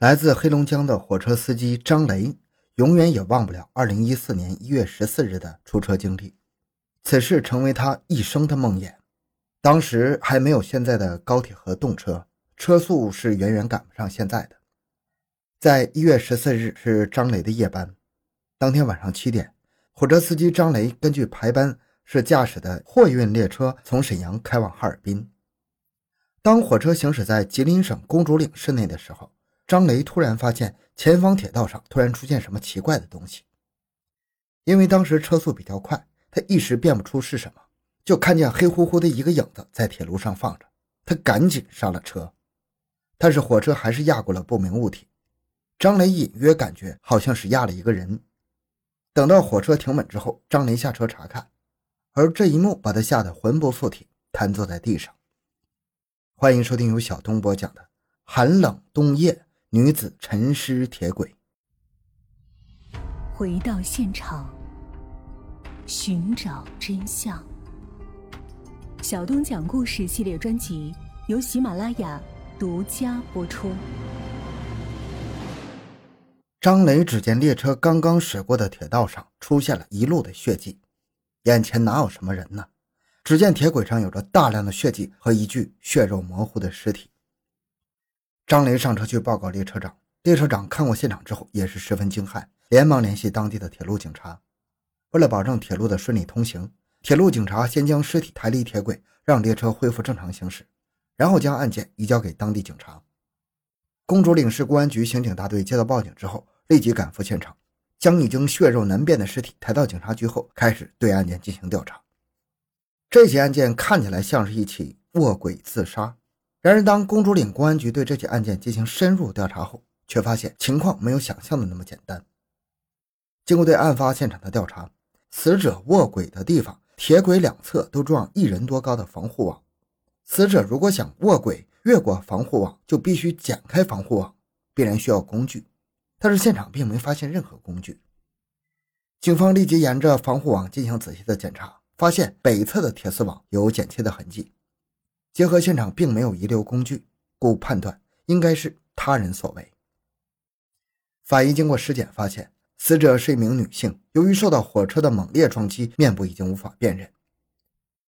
来自黑龙江的火车司机张雷，永远也忘不了2014年1月14日的出车经历。此事成为他一生的梦魇。当时还没有现在的高铁和动车，车速是远远赶不上现在的。在1月14日是张雷的夜班，当天晚上七点，火车司机张雷根据排班是驾驶的货运列车从沈阳开往哈尔滨。当火车行驶在吉林省公主岭市内的时候。张雷突然发现前方铁道上突然出现什么奇怪的东西，因为当时车速比较快，他一时辨不出是什么，就看见黑乎乎的一个影子在铁路上放着，他赶紧刹了车，但是火车还是压过了不明物体。张雷隐约感觉好像是压了一个人。等到火车停稳之后，张雷下车查看，而这一幕把他吓得魂不附体，瘫坐在地上。欢迎收听由小东播讲的《寒冷冬夜》。女子沉尸铁轨，回到现场，寻找真相。小东讲故事系列专辑由喜马拉雅独家播出。张雷只见列车刚刚驶过的铁道上出现了一路的血迹，眼前哪有什么人呢？只见铁轨上有着大量的血迹和一具血肉模糊的尸体。张雷上车去报告列车长，列车长看过现场之后也是十分惊骇，连忙联系当地的铁路警察。为了保证铁路的顺利通行，铁路警察先将尸体抬离铁轨，让列车恢复正常行驶，然后将案件移交给当地警察。公主岭市公安局刑警大队接到报警之后，立即赶赴现场，将已经血肉难辨的尸体抬到警察局后，开始对案件进行调查。这起案件看起来像是一起卧轨自杀。然而，当公主岭公安局对这起案件进行深入调查后，却发现情况没有想象的那么简单。经过对案发现场的调查，死者卧轨的地方铁轨两侧都装一人多高的防护网。死者如果想卧轨越过防护网，就必须剪开防护网，必然需要工具。但是现场并没发现任何工具。警方立即沿着防护网进行仔细的检查，发现北侧的铁丝网有剪切的痕迹。结合现场并没有遗留工具，故判断应该是他人所为。法医经过尸检发现，死者是一名女性，由于受到火车的猛烈撞击，面部已经无法辨认。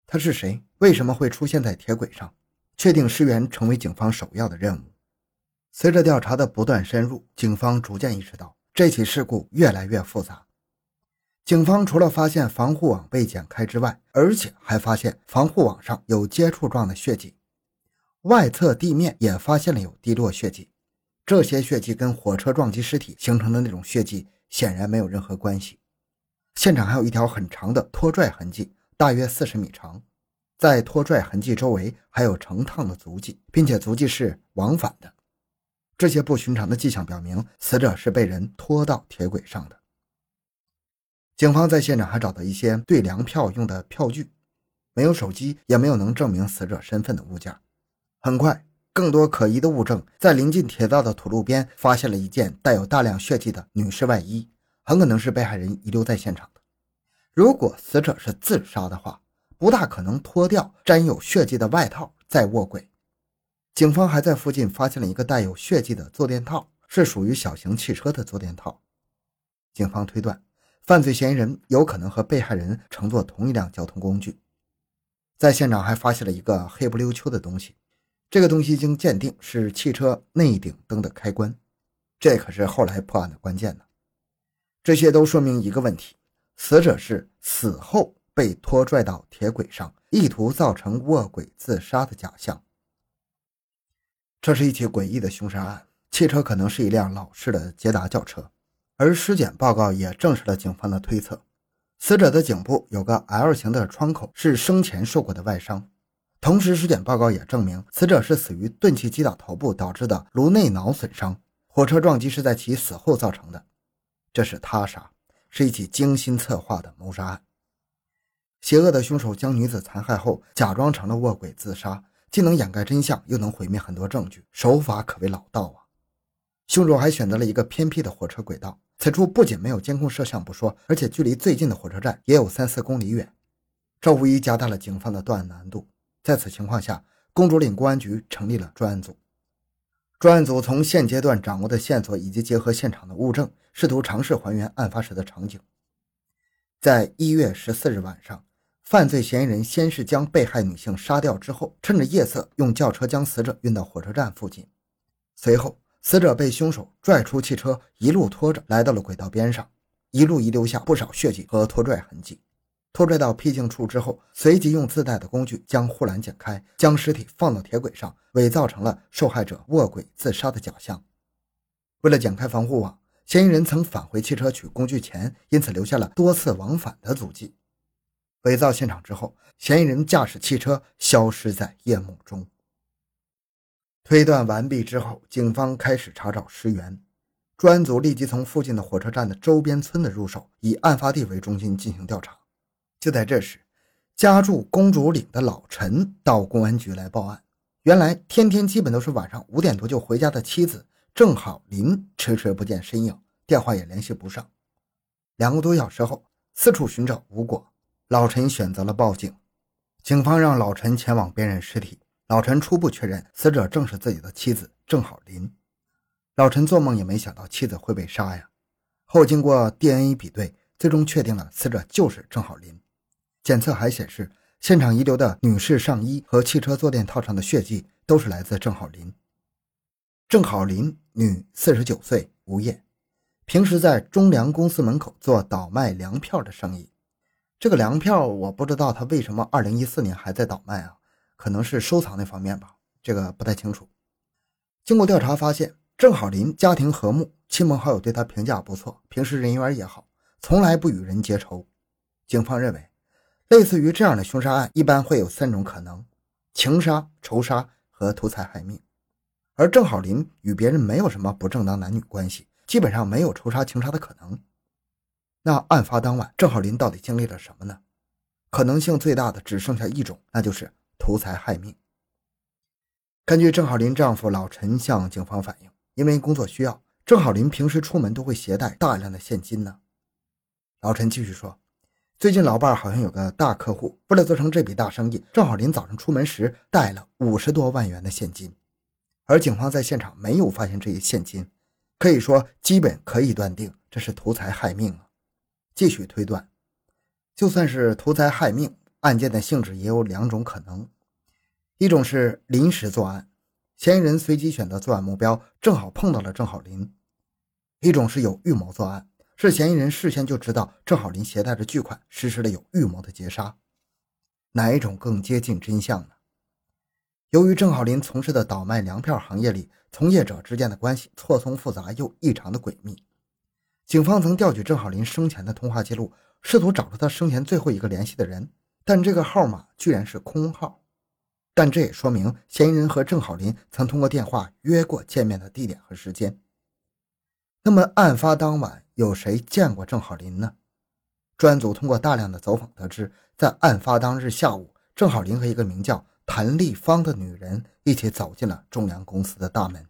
她是谁？为什么会出现在铁轨上？确定尸源成为警方首要的任务。随着调查的不断深入，警方逐渐意识到这起事故越来越复杂。警方除了发现防护网被剪开之外，而且还发现防护网上有接触状的血迹，外侧地面也发现了有滴落血迹。这些血迹跟火车撞击尸体形成的那种血迹显然没有任何关系。现场还有一条很长的拖拽痕迹，大约四十米长，在拖拽痕迹周围还有成趟的足迹，并且足迹是往返的。这些不寻常的迹象表明，死者是被人拖到铁轨上的。警方在现场还找到一些对粮票用的票据，没有手机，也没有能证明死者身份的物件。很快，更多可疑的物证在临近铁道的土路边发现了一件带有大量血迹的女士外衣，很可能是被害人遗留在现场的。如果死者是自杀的话，不大可能脱掉沾有血迹的外套再卧轨。警方还在附近发现了一个带有血迹的坐垫套，是属于小型汽车的坐垫套。警方推断。犯罪嫌疑人有可能和被害人乘坐同一辆交通工具，在现场还发现了一个黑不溜秋的东西，这个东西经鉴定是汽车内顶灯的开关，这可是后来破案的关键呢。这些都说明一个问题：死者是死后被拖拽到铁轨上，意图造成卧轨自杀的假象。这是一起诡异的凶杀案，汽车可能是一辆老式的捷达轿车。而尸检报告也证实了警方的推测，死者的颈部有个 L 型的创口，是生前受过的外伤。同时，尸检报告也证明死者是死于钝器击打头部导致的颅内脑损伤，火车撞击是在其死后造成的。这是他杀，是一起精心策划的谋杀案。邪恶的凶手将女子残害后，假装成了卧轨自杀，既能掩盖真相，又能毁灭很多证据，手法可谓老道啊！凶手还选择了一个偏僻的火车轨道。此处不仅没有监控摄像不说，而且距离最近的火车站也有三四公里远，这无疑加大了警方的断案难度。在此情况下，公主岭公安局成立了专案组。专案组从现阶段掌握的线索以及结合现场的物证，试图尝试还原案发时的场景。在一月十四日晚上，犯罪嫌疑人先是将被害女性杀掉，之后趁着夜色用轿车将死者运到火车站附近。随后，死者被凶手拽出汽车，一路拖着来到了轨道边上，一路遗留下不少血迹和拖拽痕迹。拖拽到僻静处之后，随即用自带的工具将护栏剪开，将尸体放到铁轨上，伪造成了受害者卧轨自杀的假象。为了剪开防护网。嫌疑人曾返回汽车取工具前，因此留下了多次往返的足迹。伪造现场之后，嫌疑人驾驶汽车消失在夜幕中。推断完毕之后，警方开始查找尸源。专案组立即从附近的火车站的周边村子入手，以案发地为中心进行调查。就在这时，家住公主岭的老陈到公安局来报案。原来，天天基本都是晚上五点多就回家的妻子。郑好林迟迟不见身影，电话也联系不上。两个多小时后，四处寻找无果，老陈选择了报警。警方让老陈前往辨认尸体，老陈初步确认死者正是自己的妻子郑好林。老陈做梦也没想到妻子会被杀呀。后经过 DNA 比对，最终确定了死者就是郑好林。检测还显示，现场遗留的女士上衣和汽车坐垫套上的血迹都是来自郑好林。郑好林，女，四十九岁，无业，平时在中粮公司门口做倒卖粮票的生意。这个粮票我不知道他为什么二零一四年还在倒卖啊？可能是收藏那方面吧，这个不太清楚。经过调查发现，郑好林家庭和睦，亲朋好友对他评价不错，平时人缘也好，从来不与人结仇。警方认为，类似于这样的凶杀案，一般会有三种可能：情杀、仇杀和图财害命。而郑好林与别人没有什么不正当男女关系，基本上没有仇杀情杀的可能。那案发当晚，郑好林到底经历了什么呢？可能性最大的只剩下一种，那就是图财害命。根据郑好林丈夫老陈向警方反映，因为工作需要，郑好林平时出门都会携带大量的现金呢。老陈继续说，最近老伴儿好像有个大客户，为了做成这笔大生意，郑好林早上出门时带了五十多万元的现金。而警方在现场没有发现这些现金，可以说基本可以断定这是图财害命啊。继续推断，就算是图财害命，案件的性质也有两种可能：一种是临时作案，嫌疑人随机选择作案目标，正好碰到了郑好林；一种是有预谋作案，是嫌疑人事先就知道郑好林携带着巨款，实施了有预谋的劫杀。哪一种更接近真相呢？由于郑好林从事的倒卖粮票行业里，从业者之间的关系错综复杂又异常的诡秘。警方曾调取郑好林生前的通话记录，试图找出他生前最后一个联系的人，但这个号码居然是空号。但这也说明嫌疑人和郑好林曾通过电话约过见面的地点和时间。那么，案发当晚有谁见过郑好林呢？专案组通过大量的走访得知，在案发当日下午，郑好林和一个名叫……谭丽芳的女人一起走进了中粮公司的大门。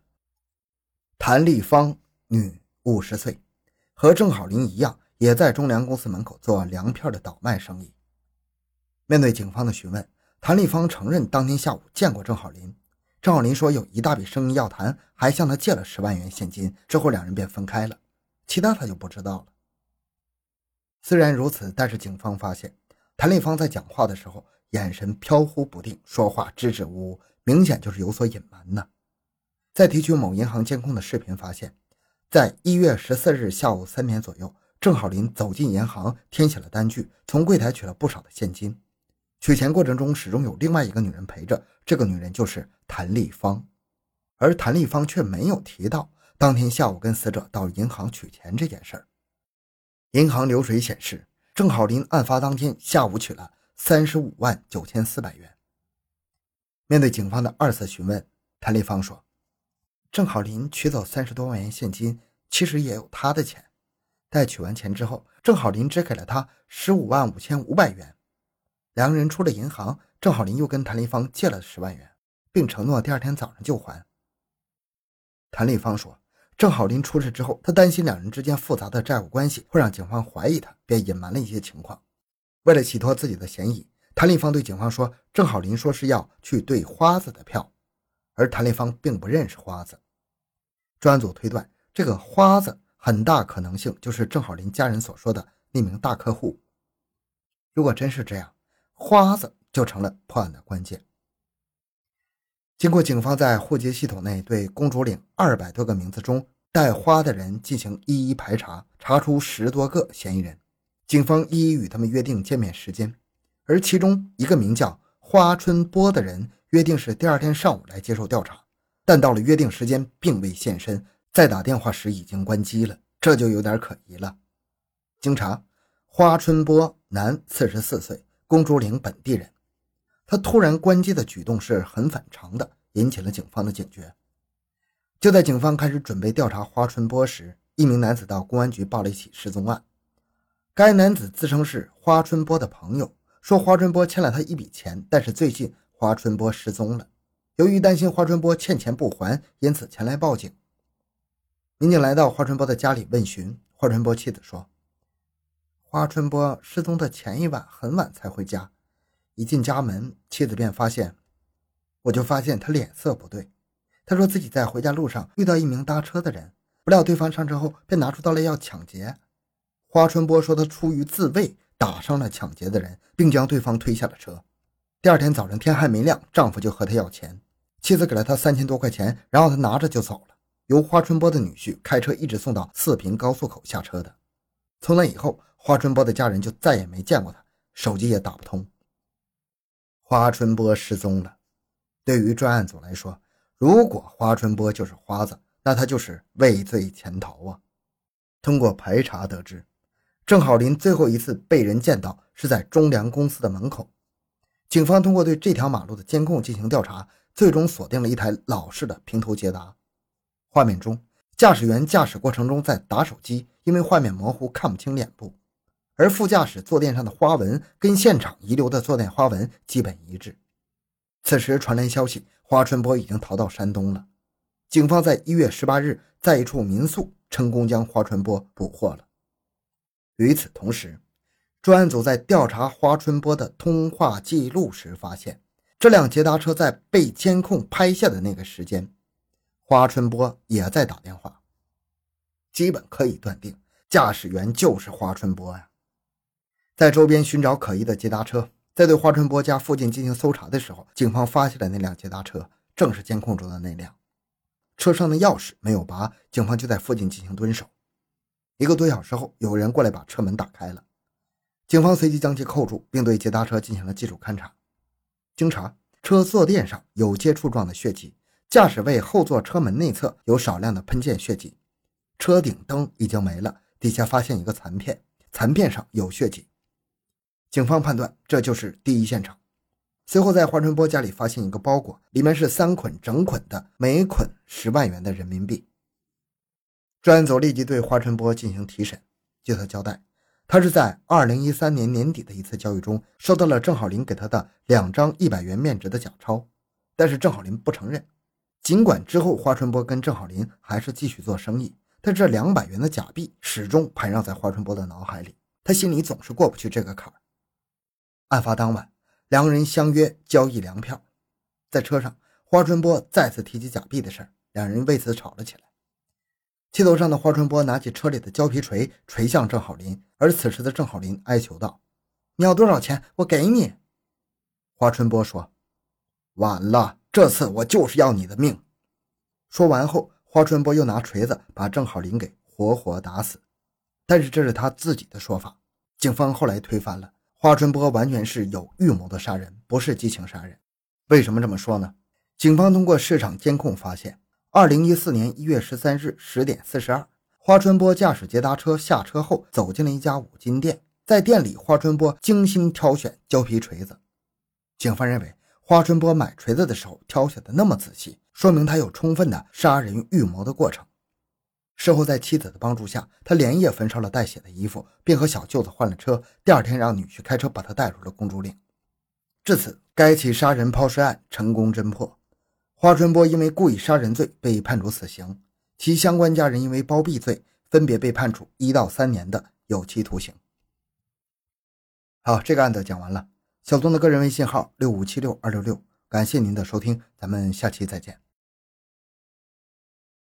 谭丽芳，女，五十岁，和郑好林一样，也在中粮公司门口做粮票的倒卖生意。面对警方的询问，谭丽芳承认当天下午见过郑好林。郑好林说有一大笔生意要谈，还向他借了十万元现金。之后两人便分开了，其他他就不知道了。虽然如此，但是警方发现谭丽芳在讲话的时候。眼神飘忽不定，说话支支吾吾，明显就是有所隐瞒呢。在提取某银行监控的视频，发现，在一月十四日下午三点左右，郑好林走进银行，填写了单据，从柜台取了不少的现金。取钱过程中，始终有另外一个女人陪着，这个女人就是谭丽芳，而谭丽芳却没有提到当天下午跟死者到银行取钱这件事儿。银行流水显示，郑好林案发当天下午取了。三十五万九千四百元。面对警方的二次询问，谭丽芳说：“郑好林取走三十多万元现金，其实也有他的钱。待取完钱之后，郑好林只给了他十五万五千五百元。两人出了银行，郑好林又跟谭丽芳借了十万元，并承诺第二天早上就还。”谭丽芳说：“郑好林出事之后，他担心两人之间复杂的债务关系会让警方怀疑他，便隐瞒了一些情况。”为了洗脱自己的嫌疑，谭丽芳对警方说：“郑好林说是要去兑花子的票，而谭丽芳并不认识花子。”专案组推断，这个花子很大可能性就是郑浩林家人所说的那名大客户。如果真是这样，花子就成了破案的关键。经过警方在户籍系统内对公主岭二百多个名字中带“花”的人进行一一排查，查出十多个嫌疑人。警方一一与他们约定见面时间，而其中一个名叫花春波的人约定是第二天上午来接受调查，但到了约定时间并未现身，再打电话时已经关机了，这就有点可疑了。经查，花春波男，四十四岁，公主岭本地人。他突然关机的举动是很反常的，引起了警方的警觉。就在警方开始准备调查花春波时，一名男子到公安局报了一起失踪案。该男子自称是花春波的朋友，说花春波欠了他一笔钱，但是最近花春波失踪了。由于担心花春波欠钱不还，因此前来报警。民警来到花春波的家里问询，花春波妻子说：“花春波失踪的前一晚很晚才回家，一进家门，妻子便发现，我就发现他脸色不对。他说自己在回家路上遇到一名搭车的人，不料对方上车后便拿出刀来要抢劫。”花春波说：“他出于自卫，打伤了抢劫的人，并将对方推下了车。第二天早上，天还没亮，丈夫就和他要钱。妻子给了他三千多块钱，然后他拿着就走了。由花春波的女婿开车一直送到四平高速口下车的。从那以后，花春波的家人就再也没见过他，手机也打不通。花春波失踪了。对于专案组来说，如果花春波就是花子，那他就是畏罪潜逃啊！通过排查得知。”郑浩林最后一次被人见到是在中粮公司的门口。警方通过对这条马路的监控进行调查，最终锁定了一台老式的平头捷达。画面中，驾驶员驾驶过程中在打手机，因为画面模糊看不清脸部。而副驾驶坐垫上的花纹跟现场遗留的坐垫花纹基本一致。此时传来消息，花春波已经逃到山东了。警方在一月十八日在一处民宿成功将花春波捕获了。与此同时，专案组在调查花春波的通话记录时，发现这辆捷达车在被监控拍下的那个时间，花春波也在打电话，基本可以断定驾驶员就是花春波呀。在周边寻找可疑的捷达车，在对花春波家附近进行搜查的时候，警方发现了那辆捷达车，正是监控中的那辆。车上的钥匙没有拔，警方就在附近进行蹲守。一个多小时后，有人过来把车门打开了，警方随即将其扣住，并对捷达车进行了技术勘查。经查，车坐垫上有接触状的血迹，驾驶位后座车门内侧有少量的喷溅血迹，车顶灯已经没了，底下发现一个残片，残片上有血迹。警方判断这就是第一现场。随后，在华春波家里发现一个包裹，里面是三捆整捆的，每捆十万元的人民币。专案组立即对花春波进行提审。据他交代，他是在2013年年底的一次交易中收到了郑浩林给他的两张一百元面值的假钞，但是郑浩林不承认。尽管之后花春波跟郑浩林还是继续做生意，但这两百元的假币始终盘绕在花春波的脑海里，他心里总是过不去这个坎儿。案发当晚，两个人相约交易粮票，在车上，花春波再次提起假币的事儿，两人为此吵了起来。气头上的花春波拿起车里的胶皮锤锤向郑浩林，而此时的郑浩林哀求道：“你要多少钱？我给你。”花春波说：“晚了，这次我就是要你的命。”说完后，花春波又拿锤子把郑浩林给活活打死。但是这是他自己的说法，警方后来推翻了。花春波完全是有预谋的杀人，不是激情杀人。为什么这么说呢？警方通过市场监控发现。二零一四年一月十三日十点四十二，花春波驾驶捷达车下车后，走进了一家五金店。在店里，花春波精心挑选胶皮锤子。警方认为，花春波买锤子的时候挑选的那么仔细，说明他有充分的杀人预谋的过程。事后，在妻子的帮助下，他连夜焚烧了带血的衣服，并和小舅子换了车。第二天，让女婿开车把他带入了公主岭。至此，该起杀人抛尸案成功侦破。花春波因为故意杀人罪被判处死刑，其相关家人因为包庇罪分别被判处一到三年的有期徒刑。好，这个案子讲完了。小东的个人微信号六五七六二六六，感谢您的收听，咱们下期再见。